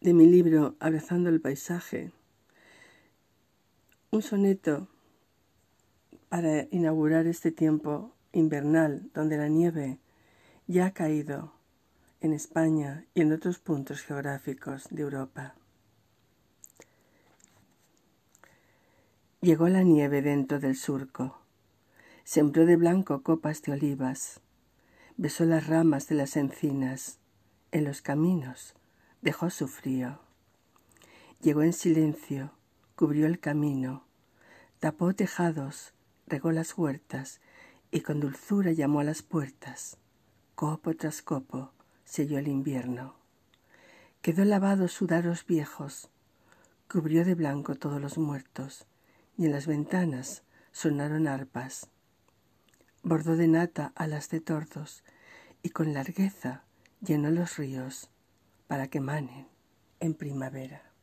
de mi libro Abrazando el paisaje, un soneto para inaugurar este tiempo invernal donde la nieve ya ha caído en España y en otros puntos geográficos de Europa. Llegó la nieve dentro del surco, sembró de blanco copas de olivas, besó las ramas de las encinas, en los caminos dejó su frío. Llegó en silencio, cubrió el camino, tapó tejados, regó las huertas y con dulzura llamó a las puertas. Copo tras copo selló el invierno. Quedó lavado sudaros viejos, cubrió de blanco todos los muertos, y en las ventanas sonaron arpas. Bordó de nata alas de tordos, y con largueza llenó los ríos para que manen en primavera.